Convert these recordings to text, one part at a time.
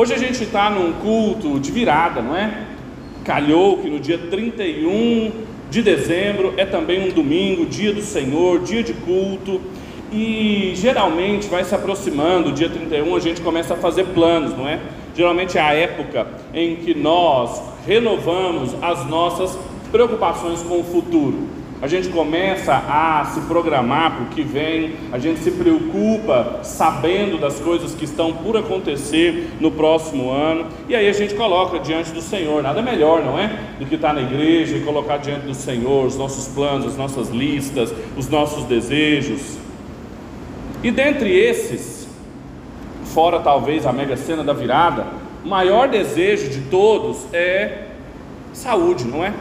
Hoje a gente está num culto de virada, não é? Calhou que no dia 31 de dezembro é também um domingo, dia do Senhor, dia de culto. E geralmente vai se aproximando, dia 31 a gente começa a fazer planos, não é? Geralmente é a época em que nós renovamos as nossas preocupações com o futuro a gente começa a se programar para o que vem, a gente se preocupa sabendo das coisas que estão por acontecer no próximo ano, e aí a gente coloca diante do Senhor, nada melhor, não é? Do que estar na igreja e colocar diante do Senhor os nossos planos, as nossas listas, os nossos desejos. E dentre esses, fora talvez a mega cena da virada, o maior desejo de todos é saúde, não é?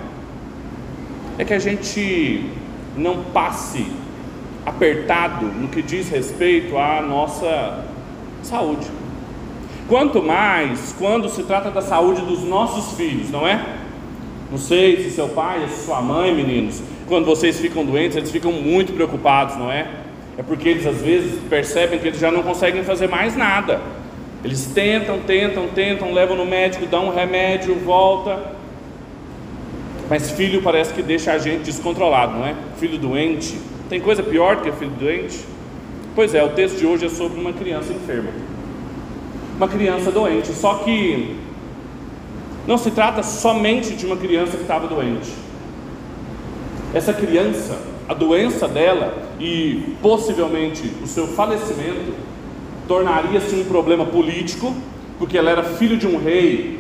É que a gente não passe apertado no que diz respeito à nossa saúde. Quanto mais quando se trata da saúde dos nossos filhos, não é? Não sei se seu pai, se sua mãe, meninos, quando vocês ficam doentes, eles ficam muito preocupados, não é? É porque eles às vezes percebem que eles já não conseguem fazer mais nada. Eles tentam, tentam, tentam, levam no médico, dão um remédio, volta, mas filho parece que deixa a gente descontrolado, não é? Filho doente. Tem coisa pior do que filho doente? Pois é, o texto de hoje é sobre uma criança enferma. Uma criança doente. Só que não se trata somente de uma criança que estava doente. Essa criança, a doença dela e possivelmente o seu falecimento tornaria-se um problema político, porque ela era filho de um rei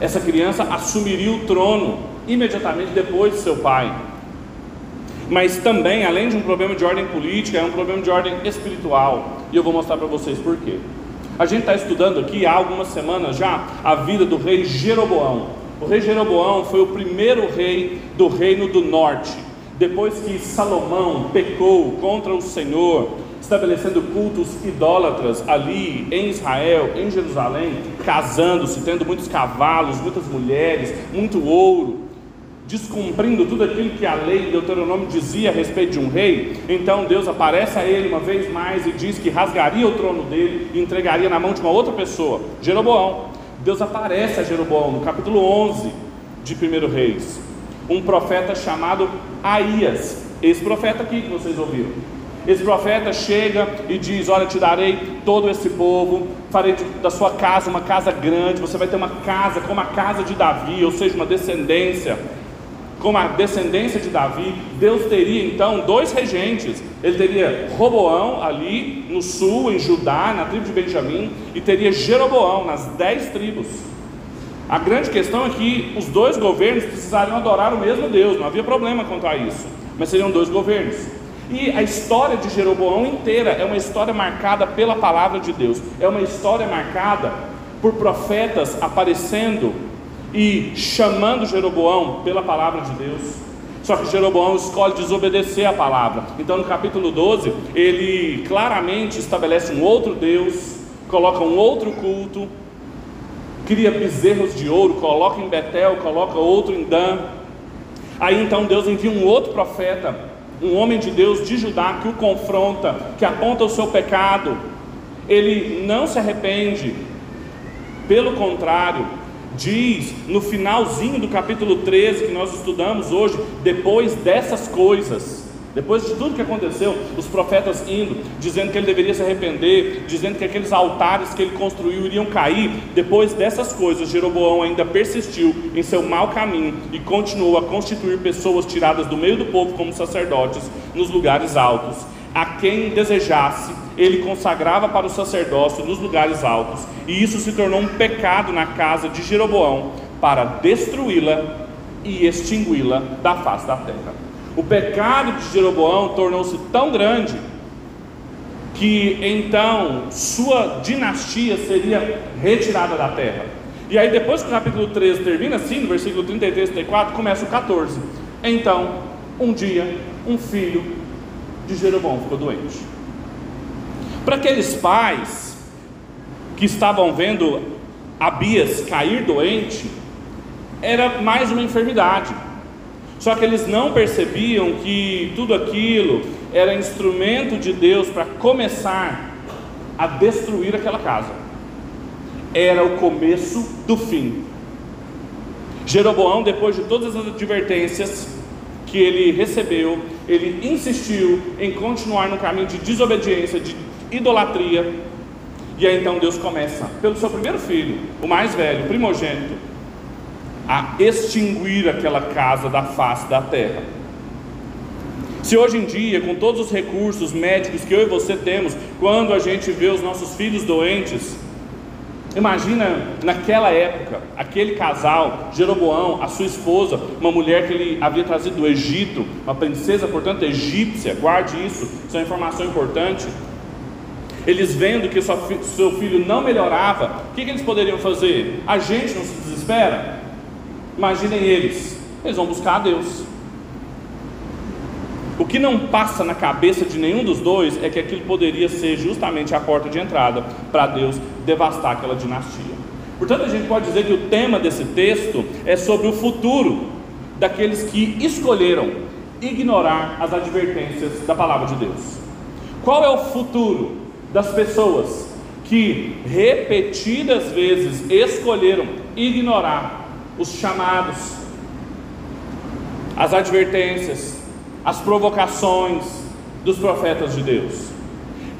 essa criança assumiria o trono imediatamente depois de seu pai. Mas também, além de um problema de ordem política, é um problema de ordem espiritual. E eu vou mostrar para vocês por quê. A gente está estudando aqui há algumas semanas já a vida do rei Jeroboão. O rei Jeroboão foi o primeiro rei do reino do norte. Depois que Salomão pecou contra o Senhor, estabelecendo cultos idólatras ali em Israel, em Jerusalém, casando-se, tendo muitos cavalos, muitas mulheres, muito ouro, descumprindo tudo aquilo que a lei de Deuteronômio dizia a respeito de um rei. Então Deus aparece a ele uma vez mais e diz que rasgaria o trono dele e entregaria na mão de uma outra pessoa, Jeroboão. Deus aparece a Jeroboão no capítulo 11 de 1 Reis, um profeta chamado Aías, esse profeta aqui que vocês ouviram. Esse profeta chega e diz: Olha, te darei todo esse povo, farei da sua casa uma casa grande, você vai ter uma casa como a casa de Davi, ou seja, uma descendência, como a descendência de Davi. Deus teria então dois regentes: ele teria Roboão ali no sul, em Judá, na tribo de Benjamim, e teria Jeroboão nas dez tribos. A grande questão é que os dois governos precisariam adorar o mesmo Deus, não havia problema quanto a isso, mas seriam dois governos. E a história de Jeroboão inteira é uma história marcada pela palavra de Deus, é uma história marcada por profetas aparecendo e chamando Jeroboão pela palavra de Deus. Só que Jeroboão escolhe desobedecer a palavra. Então, no capítulo 12, ele claramente estabelece um outro Deus, coloca um outro culto, cria bezerros de ouro, coloca em Betel, coloca outro em Dan. Aí então Deus envia um outro profeta um homem de Deus de Judá que o confronta, que aponta o seu pecado, ele não se arrepende, pelo contrário, diz no finalzinho do capítulo 13 que nós estudamos hoje, depois dessas coisas, depois de tudo que aconteceu, os profetas indo, dizendo que ele deveria se arrepender, dizendo que aqueles altares que ele construiu iriam cair, depois dessas coisas, Jeroboão ainda persistiu em seu mau caminho e continuou a constituir pessoas tiradas do meio do povo como sacerdotes nos lugares altos. A quem desejasse, ele consagrava para o sacerdócio nos lugares altos, e isso se tornou um pecado na casa de Jeroboão para destruí-la e extingui-la da face da terra. O pecado de Jeroboão tornou-se tão grande que então sua dinastia seria retirada da terra. E aí, depois que o capítulo 13 termina assim, no versículo 33 e 34, começa o 14. Então, um dia, um filho de Jeroboão ficou doente. Para aqueles pais que estavam vendo Abias cair doente, era mais uma enfermidade. Só que eles não percebiam que tudo aquilo era instrumento de Deus para começar a destruir aquela casa. era o começo do fim. Jeroboão, depois de todas as advertências que ele recebeu, ele insistiu em continuar no caminho de desobediência, de idolatria. E aí então Deus começa, pelo seu primeiro filho, o mais velho, primogênito, a extinguir aquela casa da face da terra. Se hoje em dia, com todos os recursos médicos que eu e você temos, quando a gente vê os nossos filhos doentes, imagina naquela época, aquele casal, Jeroboão, a sua esposa, uma mulher que ele havia trazido do Egito, uma princesa, portanto, egípcia, guarde isso, isso é uma informação importante. Eles vendo que seu filho não melhorava, o que, que eles poderiam fazer? A gente não se desespera? Imaginem eles, eles vão buscar a Deus. O que não passa na cabeça de nenhum dos dois é que aquilo poderia ser justamente a porta de entrada para Deus devastar aquela dinastia. Portanto, a gente pode dizer que o tema desse texto é sobre o futuro daqueles que escolheram ignorar as advertências da palavra de Deus. Qual é o futuro das pessoas que repetidas vezes escolheram ignorar os chamados, as advertências, as provocações dos profetas de Deus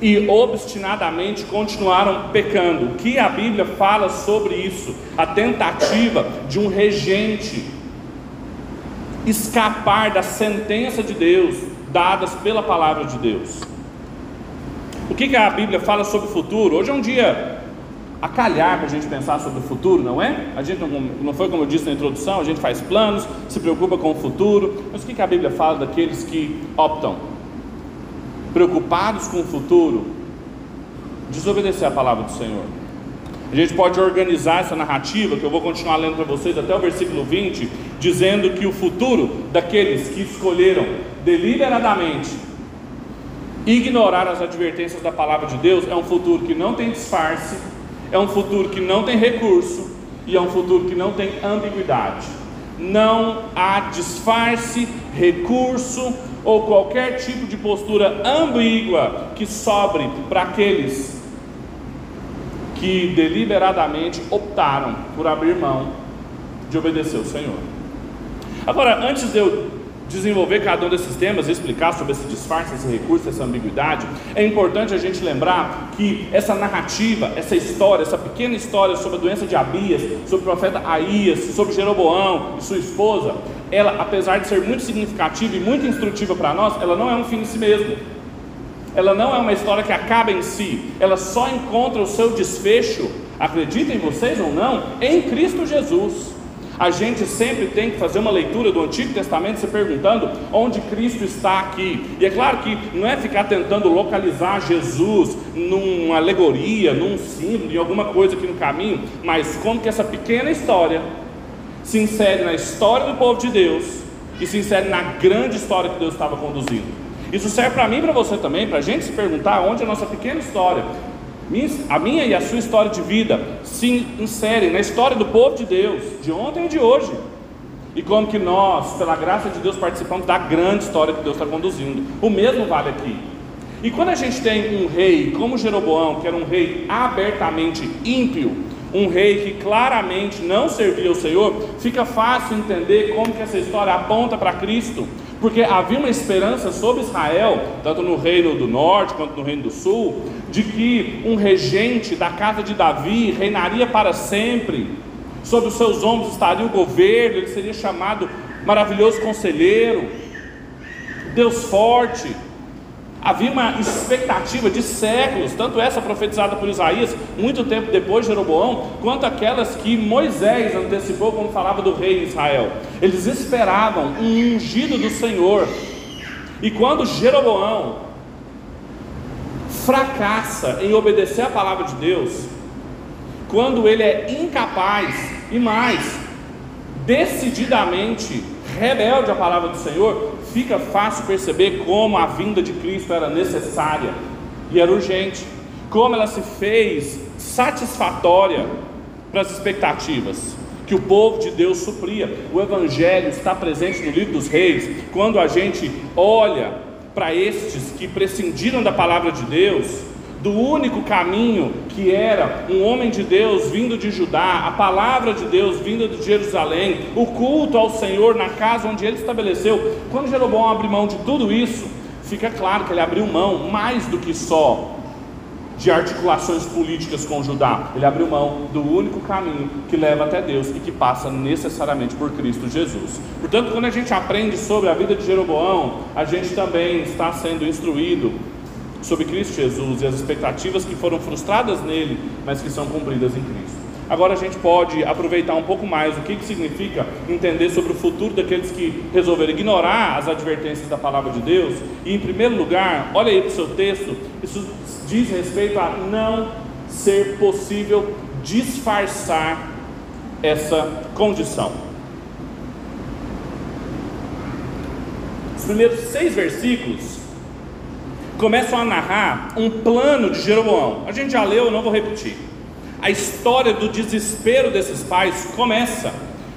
e obstinadamente continuaram pecando. O que a Bíblia fala sobre isso? A tentativa de um regente escapar da sentença de Deus dadas pela palavra de Deus. O que, que a Bíblia fala sobre o futuro? Hoje é um dia a calhar para a gente pensar sobre o futuro, não é? A gente não, não foi como eu disse na introdução, a gente faz planos, se preocupa com o futuro, mas o que, que a Bíblia fala daqueles que optam, preocupados com o futuro, desobedecer a palavra do Senhor? A gente pode organizar essa narrativa, que eu vou continuar lendo para vocês até o versículo 20, dizendo que o futuro daqueles que escolheram deliberadamente ignorar as advertências da palavra de Deus é um futuro que não tem disfarce, é um futuro que não tem recurso e é um futuro que não tem ambiguidade. Não há disfarce, recurso ou qualquer tipo de postura ambígua que sobre para aqueles que deliberadamente optaram por abrir mão de obedecer o Senhor. Agora, antes de eu desenvolver cada um desses temas explicar sobre esse disfarce, esse recurso, essa ambiguidade, é importante a gente lembrar que essa narrativa, essa história, essa pequena história sobre a doença de Abias, sobre o profeta Aías, sobre Jeroboão e sua esposa, ela, apesar de ser muito significativa e muito instrutiva para nós, ela não é um fim em si mesmo. Ela não é uma história que acaba em si, ela só encontra o seu desfecho, acreditem vocês ou não, em Cristo Jesus a gente sempre tem que fazer uma leitura do Antigo Testamento se perguntando onde Cristo está aqui. E é claro que não é ficar tentando localizar Jesus numa alegoria, num símbolo, em alguma coisa aqui no caminho, mas como que essa pequena história se insere na história do povo de Deus e se insere na grande história que Deus estava conduzindo. Isso serve para mim e para você também, para a gente se perguntar onde a nossa pequena história a minha e a sua história de vida se inserem na história do povo de Deus, de ontem e de hoje. E como que nós, pela graça de Deus, participamos da grande história que Deus está conduzindo. O mesmo vale aqui. E quando a gente tem um rei como Jeroboão, que era um rei abertamente ímpio, um rei que claramente não servia ao Senhor, fica fácil entender como que essa história aponta para Cristo porque havia uma esperança sobre Israel, tanto no reino do norte quanto no reino do sul, de que um regente da casa de Davi reinaria para sempre, sobre os seus ombros estaria o governo, ele seria chamado maravilhoso conselheiro, Deus forte. Havia uma expectativa de séculos, tanto essa profetizada por Isaías, muito tempo depois de Jeroboão, quanto aquelas que Moisés antecipou quando falava do rei Israel. Eles esperavam um ungido do Senhor. E quando Jeroboão fracassa em obedecer a palavra de Deus, quando ele é incapaz e mais, decididamente rebelde à palavra do Senhor, fica fácil perceber como a vinda de Cristo era necessária e era urgente, como ela se fez satisfatória para as expectativas que o povo de Deus supria. O Evangelho está presente no livro dos Reis, quando a gente olha para estes que prescindiram da palavra de Deus, do único caminho que era um homem de Deus vindo de Judá, a palavra de Deus vinda de Jerusalém, o culto ao Senhor na casa onde ele estabeleceu. Quando Jeroboão abre mão de tudo isso, fica claro que ele abriu mão mais do que só de articulações políticas com Judá. Ele abriu mão do único caminho que leva até Deus e que passa necessariamente por Cristo Jesus. Portanto, quando a gente aprende sobre a vida de Jeroboão, a gente também está sendo instruído sobre Cristo Jesus e as expectativas que foram frustradas nele, mas que são cumpridas em Cristo. Agora a gente pode aproveitar um pouco mais o que, que significa entender sobre o futuro daqueles que resolveram ignorar as advertências da palavra de Deus. E em primeiro lugar, olha aí para o seu texto, isso diz respeito a não ser possível disfarçar essa condição. Os primeiros seis versículos começam a narrar um plano de Jeroboão. A gente já leu, eu não vou repetir. A história do desespero desses pais começa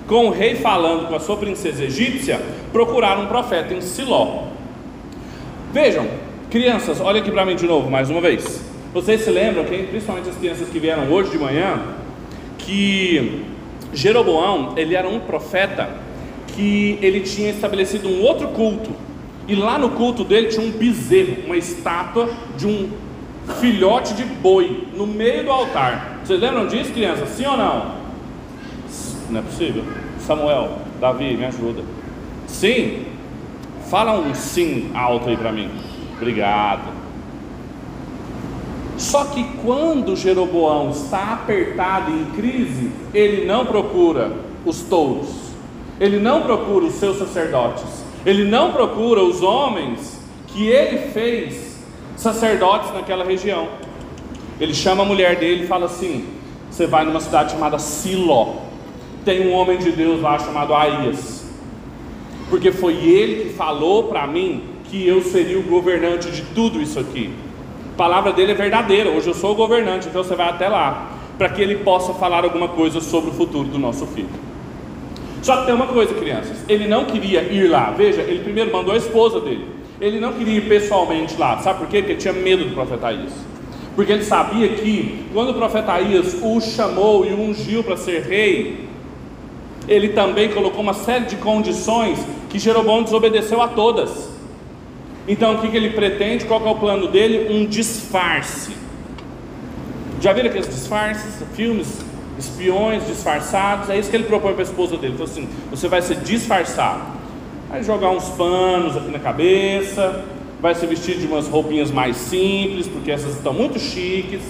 com o rei falando com a sua princesa egípcia procurar um profeta em Siló. Vejam, Crianças, olha aqui para mim de novo, mais uma vez. Vocês se lembram, principalmente as crianças que vieram hoje de manhã, que Jeroboão, ele era um profeta que ele tinha estabelecido um outro culto. E lá no culto dele tinha um bezerro, uma estátua de um filhote de boi no meio do altar. Vocês lembram disso, crianças? Sim ou não? Não é possível. Samuel, Davi, me ajuda. Sim? Fala um sim alto aí para mim. Obrigado. Só que quando Jeroboão está apertado em crise, ele não procura os touros, ele não procura os seus sacerdotes, ele não procura os homens que ele fez sacerdotes naquela região. Ele chama a mulher dele e fala assim: Você vai numa cidade chamada Siló, tem um homem de Deus lá chamado Aías, porque foi ele que falou para mim que eu seria o governante de tudo isso aqui. A palavra dele é verdadeira. Hoje eu sou o governante, então você vai até lá para que ele possa falar alguma coisa sobre o futuro do nosso filho. Só que tem uma coisa, crianças. Ele não queria ir lá. Veja, ele primeiro mandou a esposa dele. Ele não queria ir pessoalmente lá. Sabe por quê? Porque ele tinha medo do profeta Isaías. Porque ele sabia que quando o profeta Isaías o chamou e o ungiu para ser rei, ele também colocou uma série de condições que Jeroboão desobedeceu a todas. Então o que, que ele pretende? Qual é o plano dele? Um disfarce. Já viram aqueles disfarces? Filmes, espiões disfarçados. É isso que ele propõe para a esposa dele. Ele falou assim: você vai se disfarçar. Vai jogar uns panos aqui na cabeça. Vai se vestir de umas roupinhas mais simples, porque essas estão muito chiques.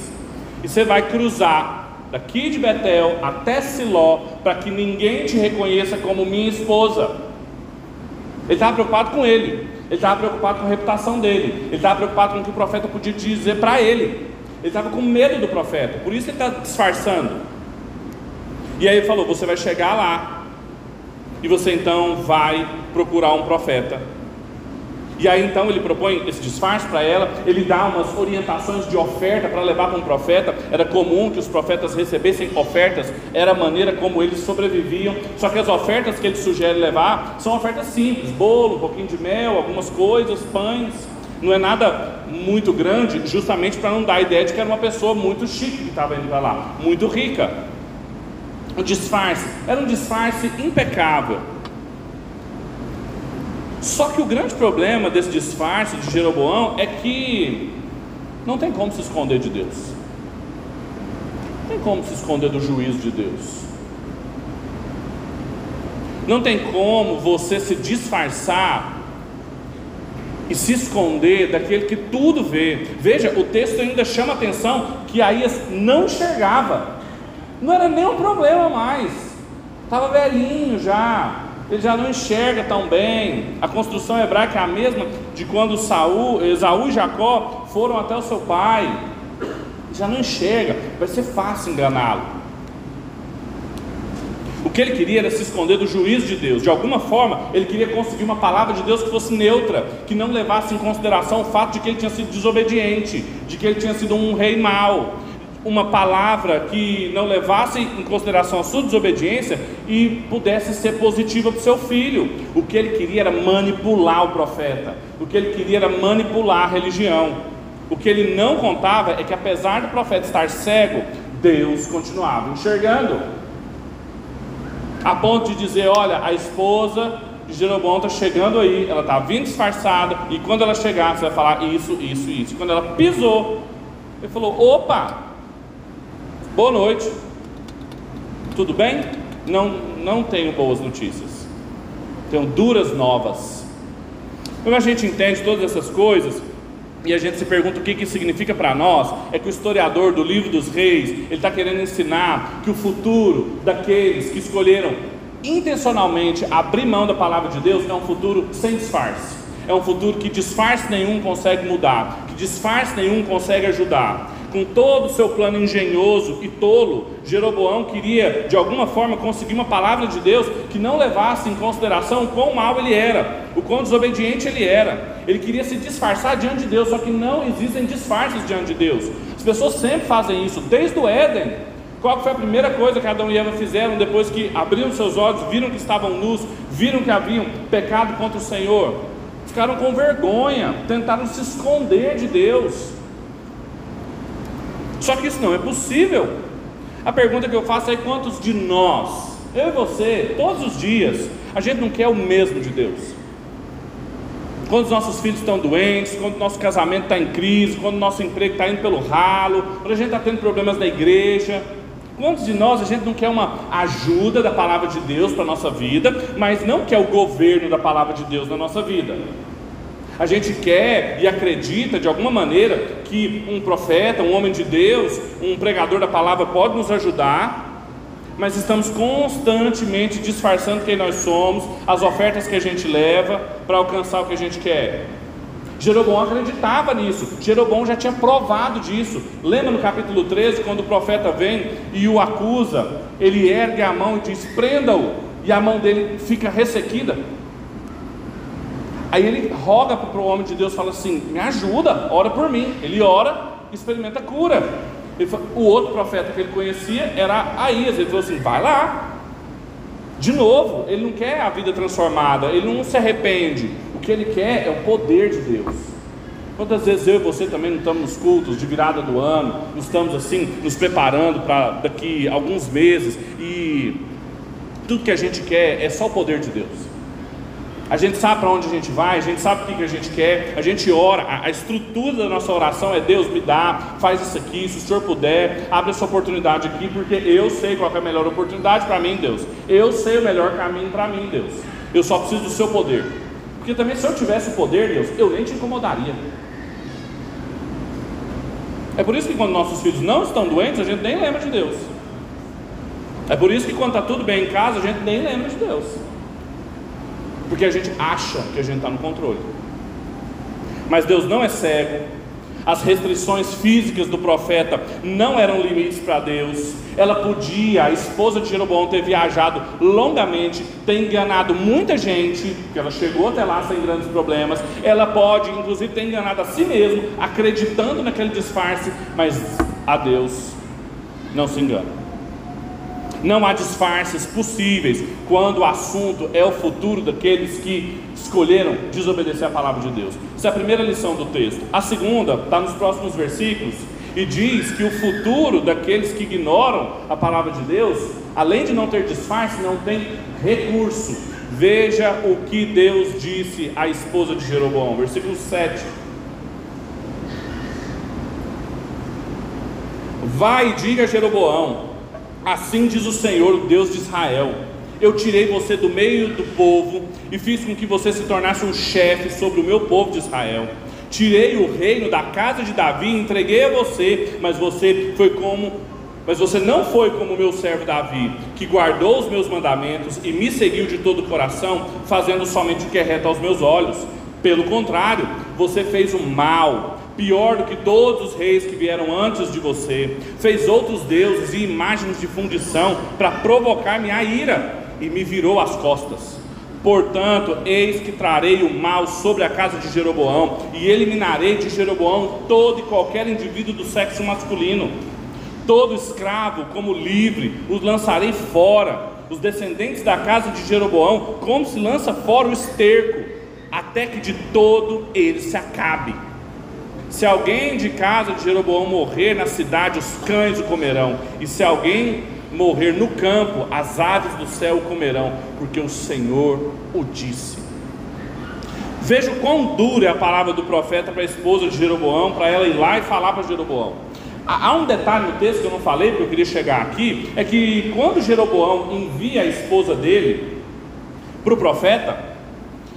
E você vai cruzar daqui de Betel até Siló, para que ninguém te reconheça como minha esposa. Ele estava preocupado com ele. Ele estava preocupado com a reputação dele. Ele estava preocupado com o que o profeta podia dizer para ele. Ele estava com medo do profeta. Por isso ele está disfarçando. E aí ele falou: Você vai chegar lá. E você então vai procurar um profeta e aí então ele propõe esse disfarce para ela, ele dá umas orientações de oferta para levar para um profeta. Era comum que os profetas recebessem ofertas, era a maneira como eles sobreviviam. Só que as ofertas que ele sugere levar são ofertas simples: bolo, um pouquinho de mel, algumas coisas, pães. Não é nada muito grande, justamente para não dar a ideia de que era uma pessoa muito chique que estava indo para lá, muito rica. O disfarce era um disfarce impecável. Só que o grande problema desse disfarce de Jeroboão é que não tem como se esconder de Deus. Não tem como se esconder do juízo de Deus. Não tem como você se disfarçar e se esconder daquele que tudo vê. Veja, o texto ainda chama atenção que Aías não enxergava. Não era nem um problema mais. Estava velhinho já ele já não enxerga tão bem. A construção hebraica é a mesma de quando Saul, Esaú e Jacó foram até o seu pai. Já não enxerga, vai ser fácil enganá-lo. O que ele queria era se esconder do juízo de Deus. De alguma forma, ele queria conseguir uma palavra de Deus que fosse neutra, que não levasse em consideração o fato de que ele tinha sido desobediente, de que ele tinha sido um rei mau, uma palavra que não levasse em consideração a sua desobediência e pudesse ser positiva para o seu filho. O que ele queria era manipular o profeta, o que ele queria era manipular a religião. O que ele não contava é que apesar do profeta estar cego, Deus continuava enxergando. A ponto de dizer: olha, a esposa de Jeroboão está chegando aí, ela está vindo disfarçada, e quando ela chegar, você vai falar isso, isso, isso. E quando ela pisou, ele falou: opa, boa noite, tudo bem? Não, não tenho boas notícias, tenho duras novas. Quando a gente entende todas essas coisas, e a gente se pergunta o que, que significa para nós, é que o historiador do livro dos reis, ele está querendo ensinar que o futuro daqueles que escolheram intencionalmente abrir mão da palavra de Deus é um futuro sem disfarce. É um futuro que disfarce nenhum consegue mudar, que disfarce nenhum consegue ajudar. Com todo o seu plano engenhoso e tolo, Jeroboão queria de alguma forma conseguir uma palavra de Deus que não levasse em consideração o quão mal ele era, o quão desobediente ele era. Ele queria se disfarçar diante de Deus, só que não existem disfarces diante de Deus. As pessoas sempre fazem isso, desde o Éden. Qual foi a primeira coisa que Adão e Eva fizeram depois que abriram seus olhos, viram que estavam nus, viram que haviam pecado contra o Senhor? Ficaram com vergonha, tentaram se esconder de Deus. Só que isso não é possível. A pergunta que eu faço é: quantos de nós, eu e você, todos os dias, a gente não quer o mesmo de Deus? Quando os nossos filhos estão doentes, quando o nosso casamento está em crise, quando o nosso emprego está indo pelo ralo, quando a gente está tendo problemas na igreja, Quantos de nós a gente não quer uma ajuda da palavra de Deus para a nossa vida, mas não quer o governo da palavra de Deus na nossa vida? A gente quer e acredita de alguma maneira que um profeta, um homem de Deus, um pregador da palavra pode nos ajudar, mas estamos constantemente disfarçando quem nós somos, as ofertas que a gente leva para alcançar o que a gente quer. Jeroboão acreditava nisso, Jeroboão já tinha provado disso. Lembra no capítulo 13, quando o profeta vem e o acusa, ele ergue a mão e diz: prenda-o, e a mão dele fica ressequida. Aí ele roga para o homem de Deus, fala assim: me ajuda, ora por mim. Ele ora, experimenta cura. Falou, o outro profeta que ele conhecia era Aías, ele falou assim: vai lá. De novo, ele não quer a vida transformada, ele não se arrepende, que ele quer é o poder de Deus. Quantas vezes eu e você também não estamos nos cultos de virada do ano, não estamos assim, nos preparando para daqui alguns meses e tudo que a gente quer é só o poder de Deus. A gente sabe para onde a gente vai, a gente sabe o que, que a gente quer, a gente ora, a, a, estrutura da nossa oração é Deus me dá, faz isso aqui, se o Senhor puder, abre essa oportunidade aqui, porque eu sei qual é a melhor oportunidade para mim, Deus. Eu sei o melhor caminho para mim, Deus. Eu só preciso do seu poder. Porque também se eu tivesse o poder, Deus, eu nem te incomodaria. É por isso que quando nossos filhos não estão doentes, a gente nem lembra de Deus. É por isso que quando está tudo bem em casa, a gente nem lembra de Deus. Porque a gente acha que a gente está no controle. Mas Deus não é cego, as restrições físicas do profeta não eram limites para Deus. Ela podia, a esposa de Jeroboão, ter viajado longamente, ter enganado muita gente, porque ela chegou até lá sem grandes problemas. Ela pode, inclusive, ter enganado a si mesma, acreditando naquele disfarce, mas a Deus não se engana. Não há disfarces possíveis quando o assunto é o futuro daqueles que escolheram desobedecer a palavra de Deus. Essa é a primeira lição do texto. A segunda está nos próximos versículos e diz que o futuro daqueles que ignoram a palavra de Deus, além de não ter disfarce, não tem recurso. Veja o que Deus disse à esposa de Jeroboão, versículo 7. Vai e diga a Jeroboão: Assim diz o Senhor, o Deus de Israel: Eu tirei você do meio do povo e fiz com que você se tornasse um chefe sobre o meu povo de Israel. Tirei o reino da casa de Davi e entreguei a você, mas você foi como mas você não foi como o meu servo Davi, que guardou os meus mandamentos e me seguiu de todo o coração, fazendo somente o que é reto aos meus olhos. Pelo contrário, você fez o mal pior do que todos os reis que vieram antes de você, fez outros deuses e imagens de fundição para provocar minha ira e me virou as costas. Portanto, eis que trarei o mal sobre a casa de Jeroboão e eliminarei de Jeroboão todo e qualquer indivíduo do sexo masculino. Todo escravo, como livre, os lançarei fora. Os descendentes da casa de Jeroboão, como se lança fora o esterco, até que de todo ele se acabe Se alguém de casa de Jeroboão morrer na cidade, os cães o comerão, e se alguém morrer no campo, as aves do céu o comerão, porque o Senhor o disse. Veja quão dura é a palavra do profeta para a esposa de Jeroboão, para ela ir lá e falar para Jeroboão. Há um detalhe no texto que eu não falei, porque eu queria chegar aqui, é que quando Jeroboão envia a esposa dele para o profeta,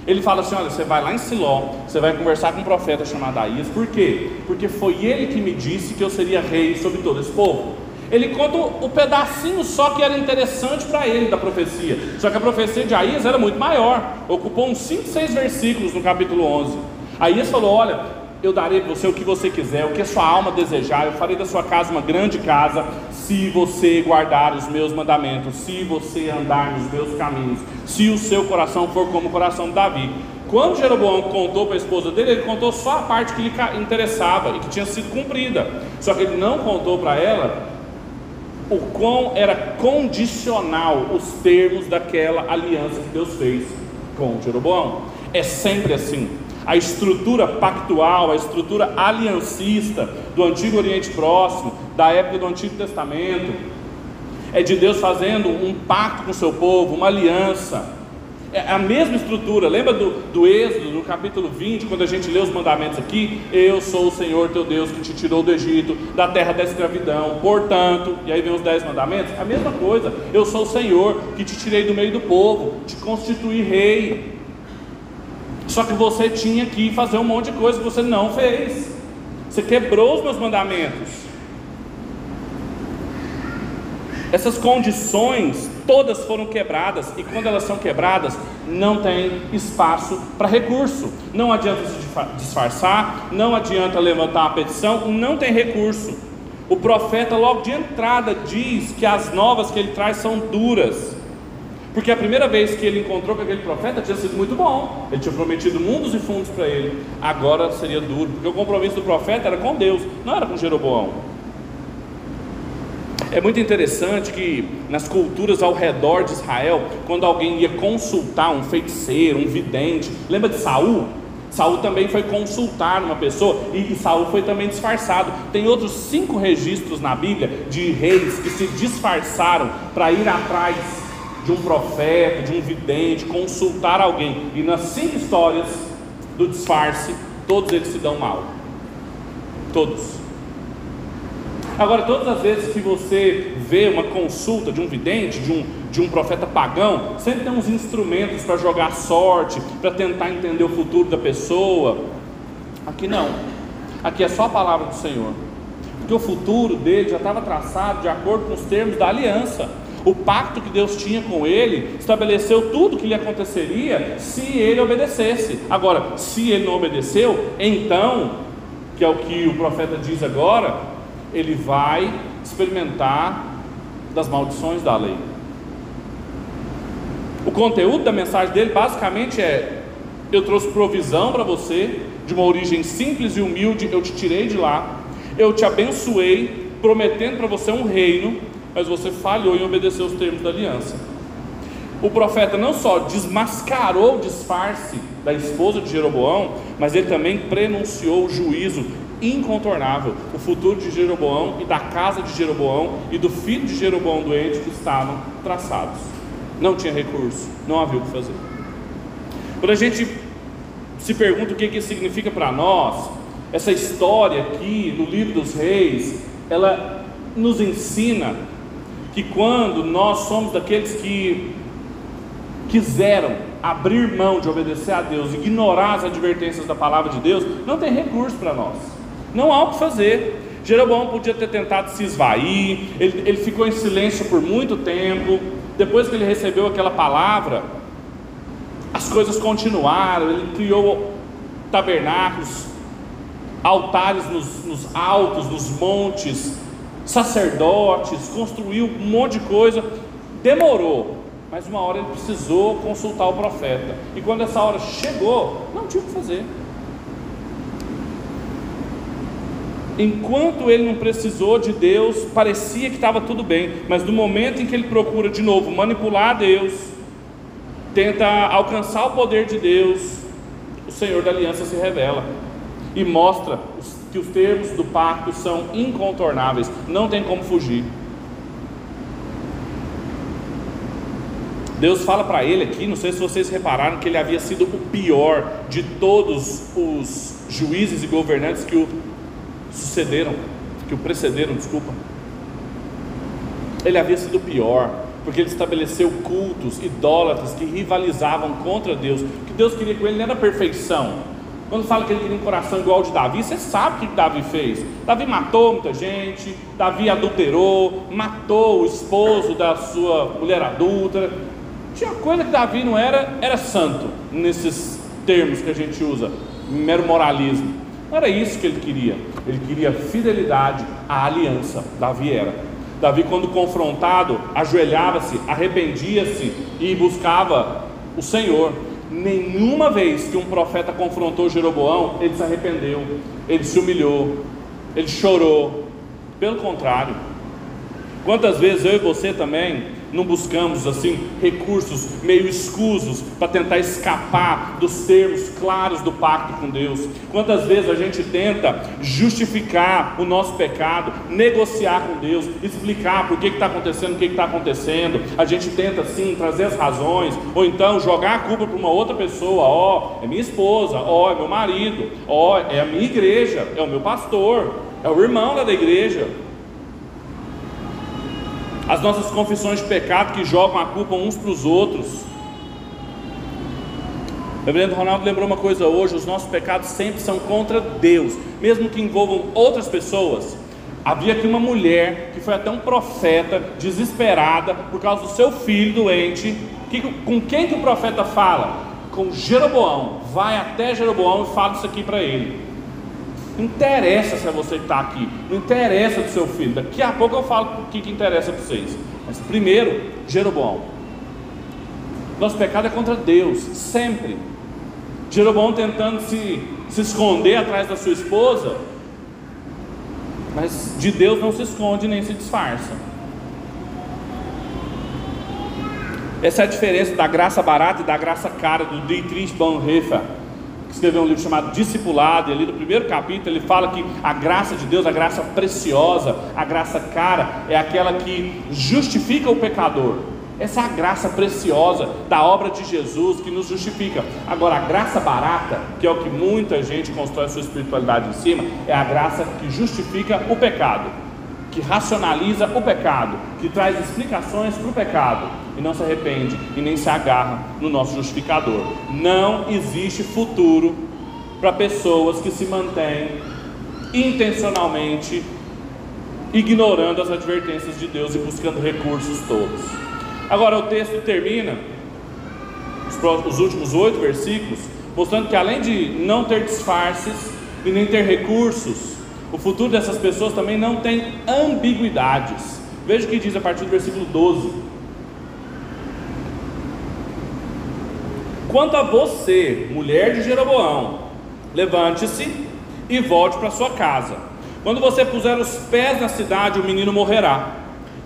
ele fala assim: Olha, você vai lá em Siló, você vai conversar com um profeta chamado Aías, por quê? Porque foi ele que me disse que eu seria rei sobre todo esse povo. Ele conta o pedacinho só que era interessante para ele da profecia. Só que a profecia de Aías era muito maior. Ocupou uns 5, 6 versículos no capítulo 11. Aías falou: Olha, eu darei para você o que você quiser, o que a sua alma desejar. Eu farei da sua casa uma grande casa, se você guardar os meus mandamentos, se você andar nos meus caminhos, se o seu coração for como o coração de Davi. Quando Jeroboão contou para a esposa dele, ele contou só a parte que lhe interessava e que tinha sido cumprida. Só que ele não contou para ela o quão era condicional os termos daquela aliança que Deus fez com Jeroboão. É sempre assim. A estrutura pactual, a estrutura aliancista do Antigo Oriente Próximo, da época do Antigo Testamento, é de Deus fazendo um pacto com o seu povo, uma aliança é a mesma estrutura, lembra do, do Êxodo, no capítulo 20, quando a gente lê os mandamentos aqui? Eu sou o Senhor teu Deus que te tirou do Egito, da terra da escravidão, portanto, e aí vem os dez mandamentos, a mesma coisa, eu sou o Senhor que te tirei do meio do povo, te constituí rei. Só que você tinha que fazer um monte de coisa que você não fez, você quebrou os meus mandamentos. Essas condições todas foram quebradas, e quando elas são quebradas, não tem espaço para recurso. Não adianta se disfarçar, não adianta levantar uma petição, não tem recurso. O profeta, logo de entrada, diz que as novas que ele traz são duras. Porque a primeira vez que ele encontrou com aquele profeta tinha sido muito bom. Ele tinha prometido mundos e fundos para ele. Agora seria duro, porque o compromisso do profeta era com Deus, não era com Jeroboão. É muito interessante que nas culturas ao redor de Israel, quando alguém ia consultar um feiticeiro, um vidente, lembra de Saul? Saul também foi consultar uma pessoa e, Saul foi também disfarçado. Tem outros cinco registros na Bíblia de reis que se disfarçaram para ir atrás de um profeta, de um vidente, consultar alguém. E nas cinco histórias do disfarce, todos eles se dão mal. Todos. Agora, todas as vezes que você vê uma consulta de um vidente, de um, de um profeta pagão, sempre tem uns instrumentos para jogar sorte, para tentar entender o futuro da pessoa. Aqui não. Aqui é só a palavra do Senhor. Porque o futuro dele já estava traçado de acordo com os termos da aliança. O pacto que Deus tinha com ele estabeleceu tudo o que lhe aconteceria se ele obedecesse. Agora, se ele não obedeceu, então, que é o que o profeta diz agora, ele vai experimentar das maldições da lei. O conteúdo da mensagem dele basicamente é: eu trouxe provisão para você, de uma origem simples e humilde, eu te tirei de lá, eu te abençoei, prometendo para você um reino, mas você falhou em obedecer os termos da aliança. O profeta não só desmascarou o disfarce da esposa de Jeroboão, mas ele também prenunciou o juízo incontornável o futuro de Jeroboão e da casa de Jeroboão e do filho de Jeroboão doente que estavam traçados. Não tinha recurso, não havia o que fazer. Quando a gente se pergunta o que, que isso significa para nós, essa história aqui no livro dos reis, ela nos ensina que quando nós somos daqueles que quiseram abrir mão de obedecer a Deus, ignorar as advertências da palavra de Deus, não tem recurso para nós. Não há o que fazer. Jeroboão podia ter tentado se esvair, ele, ele ficou em silêncio por muito tempo. Depois que ele recebeu aquela palavra, as coisas continuaram. Ele criou tabernáculos, altares nos, nos altos, nos montes, sacerdotes, construiu um monte de coisa. Demorou, mas uma hora ele precisou consultar o profeta. E quando essa hora chegou, não tinha o que fazer. Enquanto ele não precisou de Deus, parecia que estava tudo bem, mas no momento em que ele procura de novo manipular Deus, tenta alcançar o poder de Deus, o Senhor da aliança se revela e mostra que os termos do pacto são incontornáveis, não tem como fugir. Deus fala para ele aqui, não sei se vocês repararam, que ele havia sido o pior de todos os juízes e governantes que o sucederam, que o precederam, desculpa. Ele havia sido pior, porque ele estabeleceu cultos idólatras que rivalizavam contra Deus. O que Deus queria com ele não era perfeição, quando fala que ele queria um coração igual ao de Davi, você sabe o que Davi fez. Davi matou muita gente, Davi adulterou, matou o esposo da sua mulher adulta. Tinha coisa que Davi não era, era santo, nesses termos que a gente usa, mero moralismo. Não era isso que ele queria. Ele queria fidelidade à aliança. Davi era. Davi, quando confrontado, ajoelhava-se, arrependia-se e buscava o Senhor. Nenhuma vez que um profeta confrontou Jeroboão, ele se arrependeu, ele se humilhou, ele chorou. Pelo contrário, quantas vezes eu e você também não buscamos assim recursos meio escusos para tentar escapar dos termos claros do pacto com Deus. Quantas vezes a gente tenta justificar o nosso pecado, negociar com Deus, explicar por que está acontecendo o que está acontecendo. A gente tenta assim trazer as razões, ou então jogar a culpa para uma outra pessoa. Ó, oh, é minha esposa, ó, oh, é meu marido, ó, oh, é a minha igreja, é o meu pastor, é o irmão lá da igreja as nossas confissões de pecado que jogam a culpa uns para os outros. Reverendo Ronaldo lembrou uma coisa hoje: os nossos pecados sempre são contra Deus, mesmo que envolvam outras pessoas. Havia aqui uma mulher que foi até um profeta, desesperada por causa do seu filho doente. Que, com quem que o profeta fala? Com Jeroboão. Vai até Jeroboão e fala isso aqui para ele. Interessa se você está aqui, não interessa do seu filho. Daqui a pouco eu falo o que, que interessa para vocês. Mas primeiro, Jeroboão. Nosso pecado é contra Deus, sempre. Jeroboão tentando se, se esconder atrás da sua esposa, mas de Deus não se esconde nem se disfarça. Essa é a diferença da graça barata e da graça cara do Dietrich Bonhoeffer escreveu um livro chamado Discipulado, e ali no primeiro capítulo ele fala que a graça de Deus, a graça preciosa, a graça cara, é aquela que justifica o pecador. Essa é a graça preciosa da obra de Jesus que nos justifica. Agora, a graça barata, que é o que muita gente constrói a sua espiritualidade em cima, é a graça que justifica o pecado, que racionaliza o pecado, que traz explicações para o pecado e não se arrepende e nem se agarra no nosso justificador. Não existe futuro para pessoas que se mantêm intencionalmente ignorando as advertências de Deus e buscando recursos todos. Agora o texto termina, os últimos oito versículos, mostrando que além de não ter disfarces e nem ter recursos, o futuro dessas pessoas também não tem ambiguidades. Veja o que diz a partir do versículo 12. Quanto a você, mulher de Jeroboão, levante-se e volte para sua casa. Quando você puser os pés na cidade, o menino morrerá.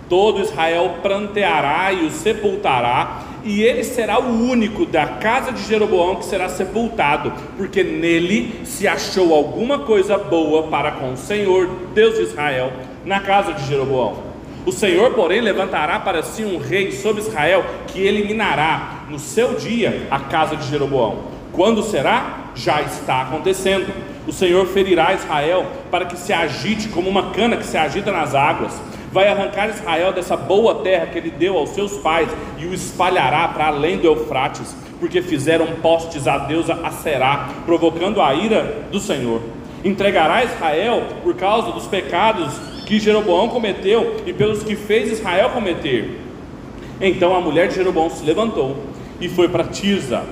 Todo Israel pranteará e o sepultará, e ele será o único da casa de Jeroboão que será sepultado, porque nele se achou alguma coisa boa para com o Senhor, Deus de Israel, na casa de Jeroboão. O Senhor, porém, levantará para si um rei sobre Israel que eliminará no seu dia a casa de Jeroboão. Quando será? Já está acontecendo. O Senhor ferirá Israel para que se agite como uma cana que se agita nas águas. Vai arrancar Israel dessa boa terra que ele deu aos seus pais e o espalhará para além do Eufrates, porque fizeram postes a Deus a Será, provocando a ira do Senhor. Entregará Israel por causa dos pecados que Jeroboão cometeu e pelos que fez Israel cometer. Então a mulher de Jeroboão se levantou e foi para Tirza.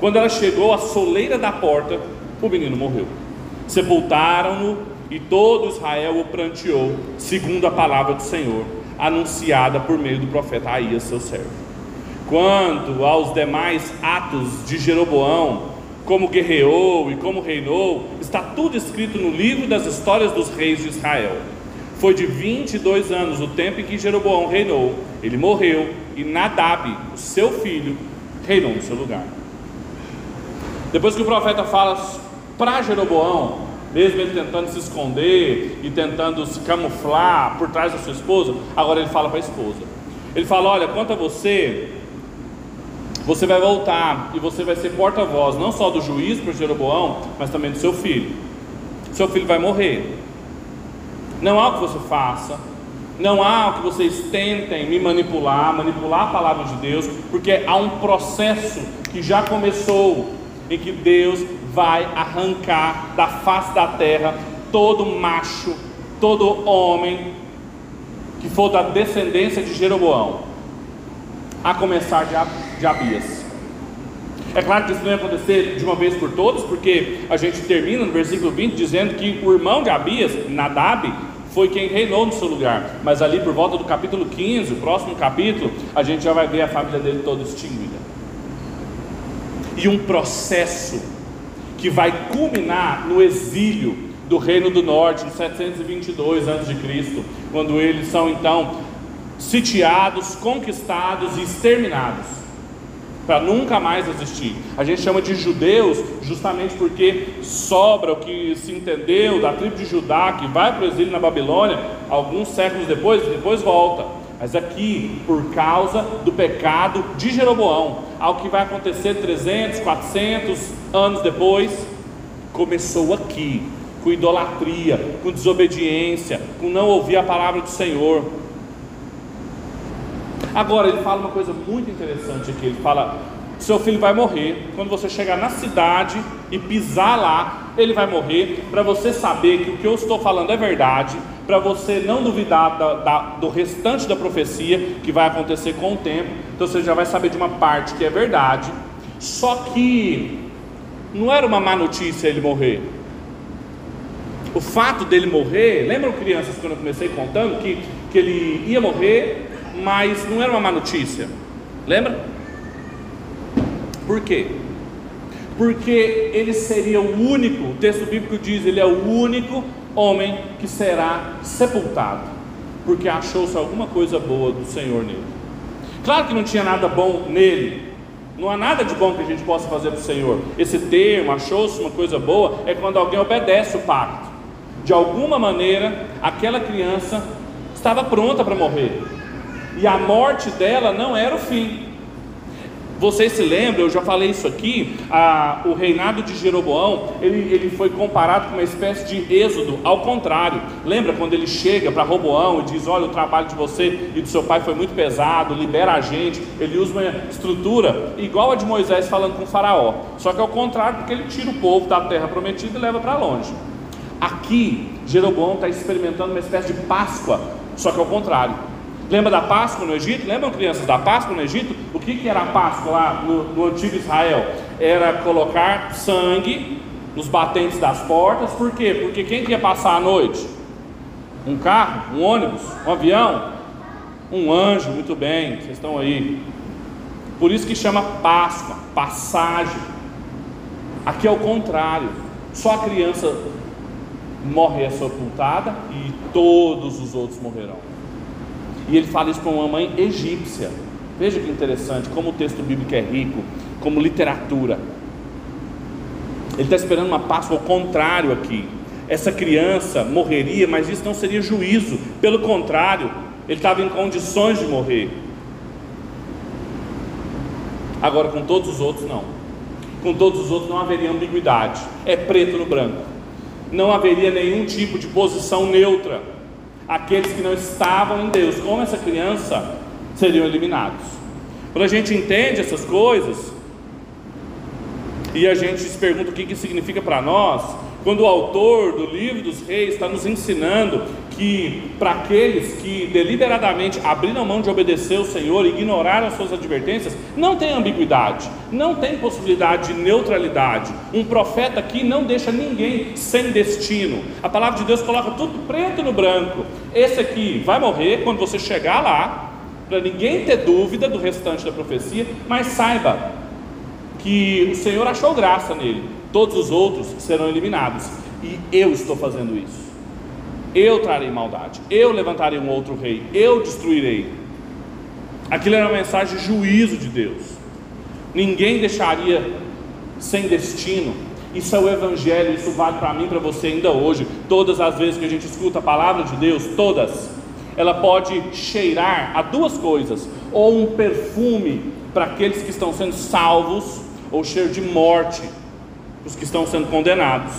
Quando ela chegou à soleira da porta, o menino morreu. Sepultaram-no e todo Israel o pranteou, segundo a palavra do Senhor, anunciada por meio do profeta Aías, seu servo. Quanto aos demais atos de Jeroboão, como guerreou e como reinou, está tudo escrito no livro das histórias dos reis de Israel. Foi de 22 anos o tempo em que Jeroboão reinou. Ele morreu e Nadab, o seu filho, reinou no seu lugar. Depois que o profeta fala para Jeroboão mesmo ele tentando se esconder e tentando se camuflar por trás da sua esposa, agora ele fala para a esposa. Ele fala: Olha, quanto a você, você vai voltar e você vai ser porta-voz não só do juiz para Jeroboão, mas também do seu filho. Seu filho vai morrer. Não há o que você faça, não há o que vocês tentem me manipular, manipular a palavra de Deus, porque há um processo que já começou, em que Deus vai arrancar da face da terra todo macho, todo homem que for da descendência de Jeroboão, a começar de Abias. É claro que isso não ia acontecer de uma vez por todas, porque a gente termina no versículo 20 dizendo que o irmão de Abias, Nadab, foi quem reinou no seu lugar. Mas ali por volta do capítulo 15, o próximo capítulo, a gente já vai ver a família dele toda extinguida. E um processo que vai culminar no exílio do Reino do Norte, em 722 a.C., quando eles são então sitiados, conquistados e exterminados para nunca mais existir. A gente chama de judeus justamente porque sobra o que se entendeu da tribo de Judá que vai para o exílio na Babilônia alguns séculos depois, depois volta. Mas aqui, por causa do pecado de Jeroboão, algo que vai acontecer 300, 400 anos depois, começou aqui, com idolatria, com desobediência, com não ouvir a palavra do Senhor. Agora, ele fala uma coisa muito interessante aqui: ele fala, seu filho vai morrer. Quando você chegar na cidade e pisar lá, ele vai morrer. Para você saber que o que eu estou falando é verdade, para você não duvidar da, da, do restante da profecia que vai acontecer com o tempo. Então você já vai saber de uma parte que é verdade. Só que não era uma má notícia ele morrer. O fato dele morrer, lembram crianças quando eu comecei contando que, que ele ia morrer mas não era uma má notícia. Lembra? Por quê? Porque ele seria o único, o texto bíblico diz, ele é o único homem que será sepultado, porque achou-se alguma coisa boa do Senhor nele. Claro que não tinha nada bom nele, não há nada de bom que a gente possa fazer para o Senhor. Esse termo, achou-se uma coisa boa, é quando alguém obedece o pacto. De alguma maneira, aquela criança estava pronta para morrer e a morte dela não era o fim. Vocês se lembram, eu já falei isso aqui, a, o reinado de Jeroboão, ele, ele foi comparado com uma espécie de êxodo, ao contrário. Lembra quando ele chega para Roboão e diz: Olha, o trabalho de você e do seu pai foi muito pesado, libera a gente. Ele usa uma estrutura igual a de Moisés falando com Faraó, só que ao contrário, porque ele tira o povo da terra prometida e leva para longe. Aqui, Jeroboão está experimentando uma espécie de Páscoa, só que ao contrário. Lembra da Páscoa no Egito? Lembram, crianças, da Páscoa no Egito? O que, que era a Páscoa lá no, no antigo Israel? Era colocar sangue nos batentes das portas, por quê? Porque quem quer passar a noite? Um carro, um ônibus, um avião, um anjo, muito bem, vocês estão aí. Por isso que chama Páscoa, passagem. Aqui é o contrário, só a criança morre é sepultada e todos os outros morrerão. E ele fala isso para uma mãe egípcia. Veja que interessante, como o texto bíblico é rico, como literatura. Ele está esperando uma Páscoa ao contrário aqui. Essa criança morreria, mas isso não seria juízo. Pelo contrário, ele estava em condições de morrer. Agora, com todos os outros, não. Com todos os outros não haveria ambiguidade. É preto no branco. Não haveria nenhum tipo de posição neutra aqueles que não estavam em Deus, como essa criança, seriam eliminados. Quando a gente entende essas coisas, e a gente se pergunta o que isso significa para nós, quando o autor do livro dos reis está nos ensinando que para aqueles que deliberadamente abriram mão de obedecer o Senhor, ignoraram as suas advertências, não tem ambiguidade, não tem possibilidade de neutralidade. Um profeta aqui não deixa ninguém sem destino. A palavra de Deus coloca tudo preto no branco. Esse aqui vai morrer quando você chegar lá, para ninguém ter dúvida do restante da profecia, mas saiba que o Senhor achou graça nele todos os outros serão eliminados. E eu estou fazendo isso. Eu trarei maldade, eu levantarei um outro rei, eu destruirei. Aquilo era uma mensagem de juízo de Deus. Ninguém deixaria sem destino. Isso é o Evangelho, isso vale para mim, para você ainda hoje. Todas as vezes que a gente escuta a palavra de Deus, todas, ela pode cheirar a duas coisas: ou um perfume para aqueles que estão sendo salvos, ou cheiro de morte para os que estão sendo condenados.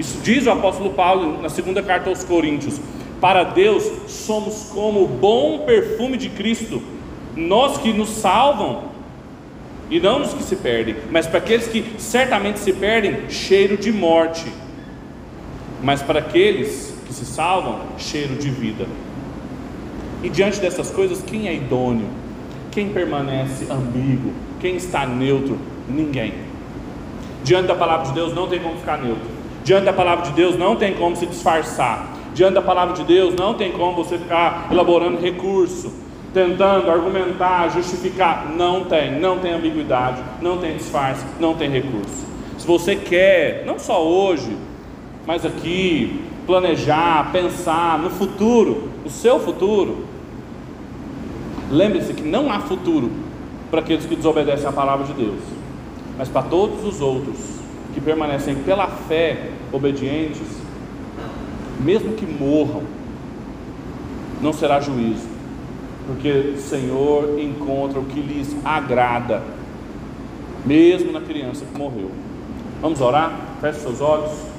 Isso diz o apóstolo Paulo na segunda carta aos Coríntios. Para Deus somos como o bom perfume de Cristo. Nós que nos salvam, e não nos que se perdem, mas para aqueles que certamente se perdem, cheiro de morte, mas para aqueles que se salvam, cheiro de vida. E diante dessas coisas, quem é idôneo? Quem permanece ambíguo? Quem está neutro? Ninguém. Diante da palavra de Deus não tem como ficar neutro. Diante da palavra de Deus não tem como se disfarçar. Diante da palavra de Deus não tem como você ficar elaborando recurso tentando argumentar, justificar. Não tem, não tem ambiguidade, não tem disfarce, não tem recurso. Se você quer, não só hoje, mas aqui, planejar, pensar no futuro, o seu futuro, lembre-se que não há futuro para aqueles que desobedecem à palavra de Deus, mas para todos os outros que permanecem pela fé obedientes, mesmo que morram, não será juízo, porque o Senhor encontra o que lhes agrada, mesmo na criança que morreu. Vamos orar? Feche seus olhos.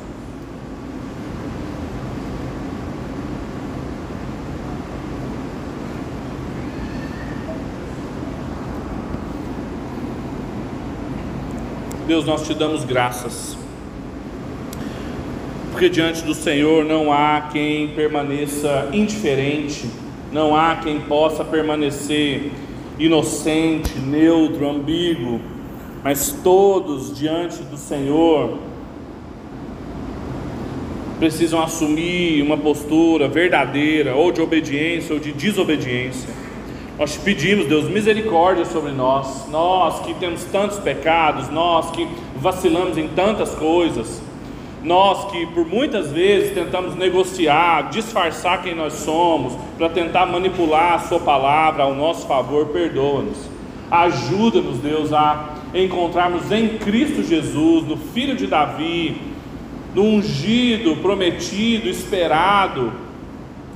Deus, nós te damos graças, porque diante do Senhor não há quem permaneça indiferente não há quem possa permanecer inocente, neutro, ambíguo, mas todos diante do Senhor precisam assumir uma postura verdadeira, ou de obediência ou de desobediência. Nós te pedimos, Deus, misericórdia sobre nós, nós que temos tantos pecados, nós que vacilamos em tantas coisas. Nós que por muitas vezes tentamos negociar, disfarçar quem nós somos, para tentar manipular a Sua palavra ao nosso favor, perdoa-nos. Ajuda-nos, Deus, a encontrarmos em Cristo Jesus, no Filho de Davi, no ungido, prometido, esperado,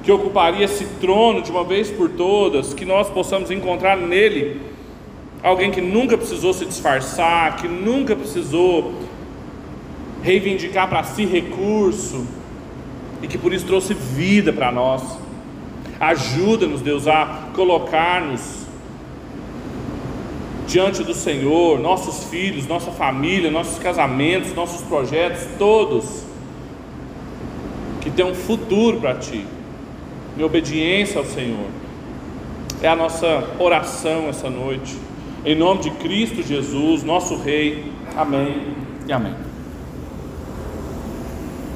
que ocuparia esse trono de uma vez por todas, que nós possamos encontrar nele alguém que nunca precisou se disfarçar, que nunca precisou reivindicar para si recurso e que por isso trouxe vida para nós. Ajuda-nos, Deus, a colocar-nos diante do Senhor, nossos filhos, nossa família, nossos casamentos, nossos projetos, todos que têm um futuro para Ti, em obediência ao Senhor. É a nossa oração essa noite. Em nome de Cristo Jesus, nosso Rei. Amém e amém.